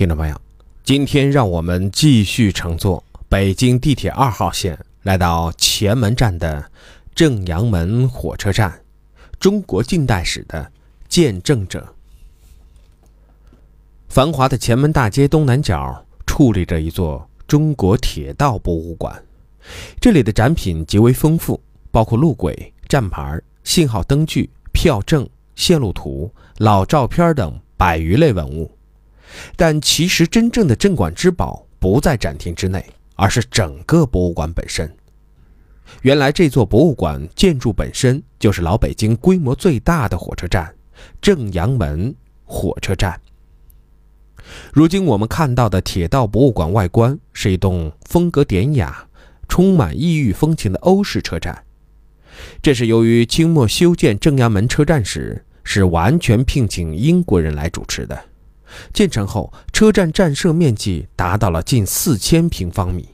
听众朋友，今天让我们继续乘坐北京地铁二号线，来到前门站的正阳门火车站，中国近代史的见证者。繁华的前门大街东南角矗立着一座中国铁道博物馆，这里的展品极为丰富，包括路轨、站牌、信号灯具、票证、线路图、老照片等百余类文物。但其实，真正的镇馆之宝不在展厅之内，而是整个博物馆本身。原来，这座博物馆建筑本身就是老北京规模最大的火车站——正阳门火车站。如今我们看到的铁道博物馆外观是一栋风格典雅、充满异域风情的欧式车站。这是由于清末修建正阳门车站时，是完全聘请英国人来主持的。建成后，车站站舍面积达到了近四千平方米，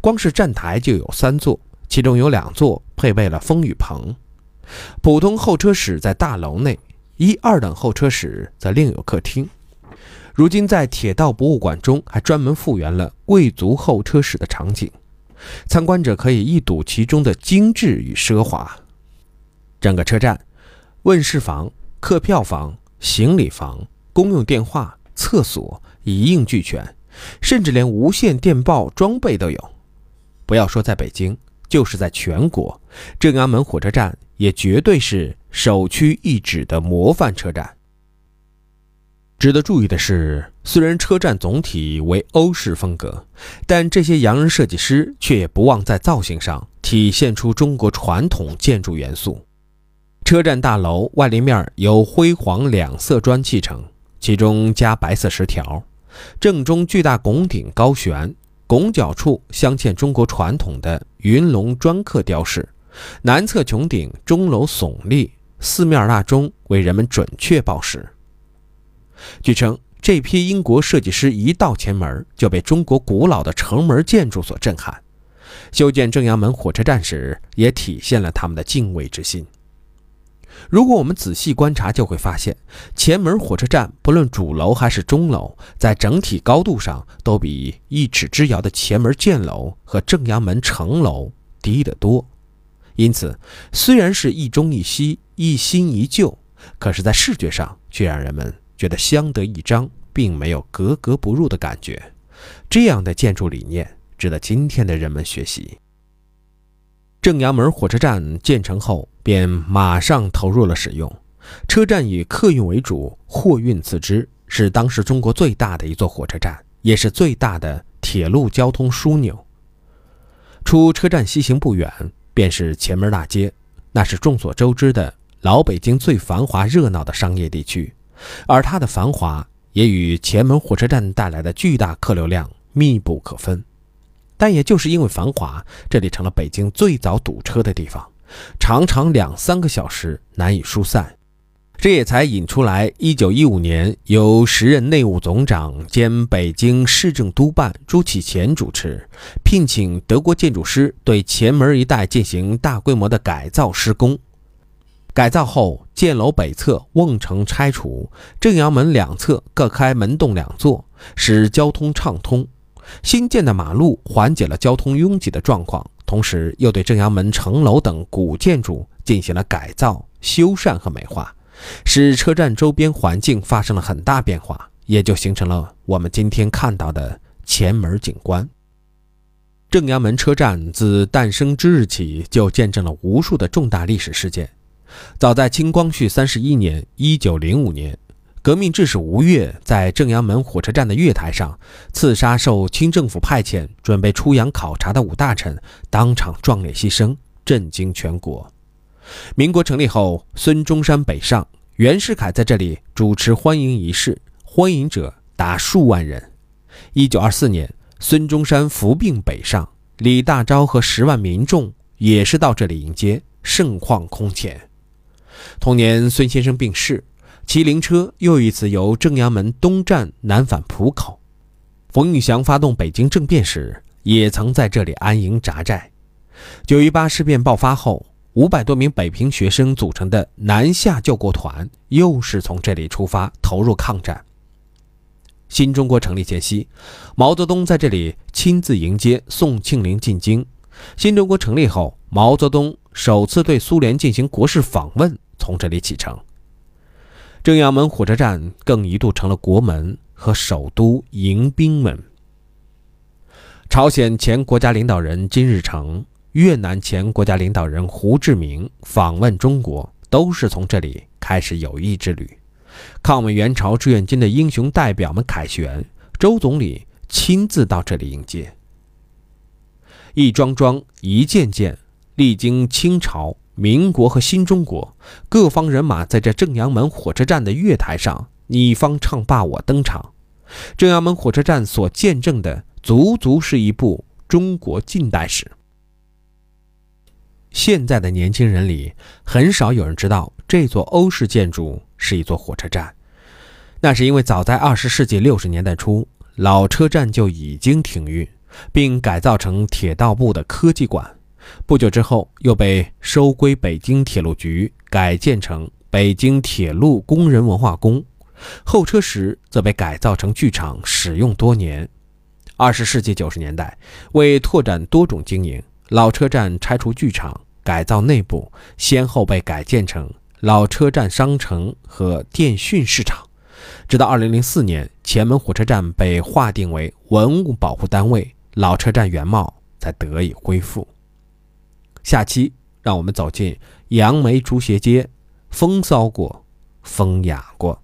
光是站台就有三座，其中有两座配备了风雨棚。普通候车室在大楼内，一二等候车室则另有客厅。如今在铁道博物馆中还专门复原了贵族候车室的场景，参观者可以一睹其中的精致与奢华。整个车站，问事房、客票房、行李房。公用电话、厕所一应俱全，甚至连无线电报装备都有。不要说在北京，就是在全国，正阳门火车站也绝对是首屈一指的模范车站。值得注意的是，虽然车站总体为欧式风格，但这些洋人设计师却也不忘在造型上体现出中国传统建筑元素。车站大楼外立面由灰黄两色砖砌成。其中加白色石条，正中巨大拱顶高悬，拱角处镶嵌中国传统的云龙砖刻雕饰。南侧穹顶钟楼耸立，四面蜡钟为人们准确报时。据称，这批英国设计师一到前门就被中国古老的城门建筑所震撼，修建正阳门火车站时也体现了他们的敬畏之心。如果我们仔细观察，就会发现，前门火车站不论主楼还是钟楼，在整体高度上都比一尺之遥的前门箭楼和正阳门城楼低得多。因此，虽然是一中一西、一新一旧，可是，在视觉上却让人们觉得相得益彰，并没有格格不入的感觉。这样的建筑理念值得今天的人们学习。正阳门火车站建成后，便马上投入了使用。车站以客运为主，货运次之，是当时中国最大的一座火车站，也是最大的铁路交通枢纽。出车站西行不远，便是前门大街，那是众所周知的老北京最繁华热闹的商业地区，而它的繁华也与前门火车站带来的巨大客流量密不可分。但也就是因为繁华，这里成了北京最早堵车的地方，常常两三个小时难以疏散。这也才引出来1915年由时任内务总长兼北京市政督办朱启潜主持，聘请德国建筑师对前门一带进行大规模的改造施工。改造后，箭楼北侧瓮城拆除，正阳门两侧各开门洞两座，使交通畅通。新建的马路缓解了交通拥挤的状况，同时又对正阳门城楼等古建筑进行了改造、修缮和美化，使车站周边环境发生了很大变化，也就形成了我们今天看到的前门景观。正阳门车站自诞生之日起，就见证了无数的重大历史事件。早在清光绪三十一年（一九零五年）。革命志士吴越在正阳门火车站的月台上刺杀受清政府派遣准备出洋考察的五大臣，当场壮烈牺牲，震惊全国。民国成立后，孙中山北上，袁世凯在这里主持欢迎仪式，欢迎者达数万人。一九二四年，孙中山伏病北上，李大钊和十万民众也是到这里迎接，盛况空前。同年，孙先生病逝。麒麟车又一次由正阳门东站南返浦口。冯玉祥发动北京政变时，也曾在这里安营扎寨。九一八事变爆发后，五百多名北平学生组成的南下救国团，又是从这里出发投入抗战。新中国成立前夕，毛泽东在这里亲自迎接宋庆龄进京。新中国成立后，毛泽东首次对苏联进行国事访问，从这里启程。正阳门火车站更一度成了国门和首都迎宾门。朝鲜前国家领导人金日成、越南前国家领导人胡志明访问中国，都是从这里开始友谊之旅。抗美援朝志愿军的英雄代表们凯旋，周总理亲自到这里迎接。一桩桩、一件件，历经清朝、民国和新中国，各方人马在这正阳门火车站的月台上，你方唱罢我登场。正阳门火车站所见证的，足足是一部中国近代史。现在的年轻人里，很少有人知道这座欧式建筑是一座火车站。那是因为早在二十世纪六十年代初，老车站就已经停运。并改造成铁道部的科技馆，不久之后又被收归北京铁路局，改建成北京铁路工人文化宫。候车室则被改造成剧场，使用多年。二十世纪九十年代，为拓展多种经营，老车站拆除剧场，改造内部，先后被改建成老车站商城和电讯市场。直到二零零四年，前门火车站被划定为文物保护单位。老车站原貌才得以恢复。下期让我们走进杨梅竹斜街，风骚过，风雅过。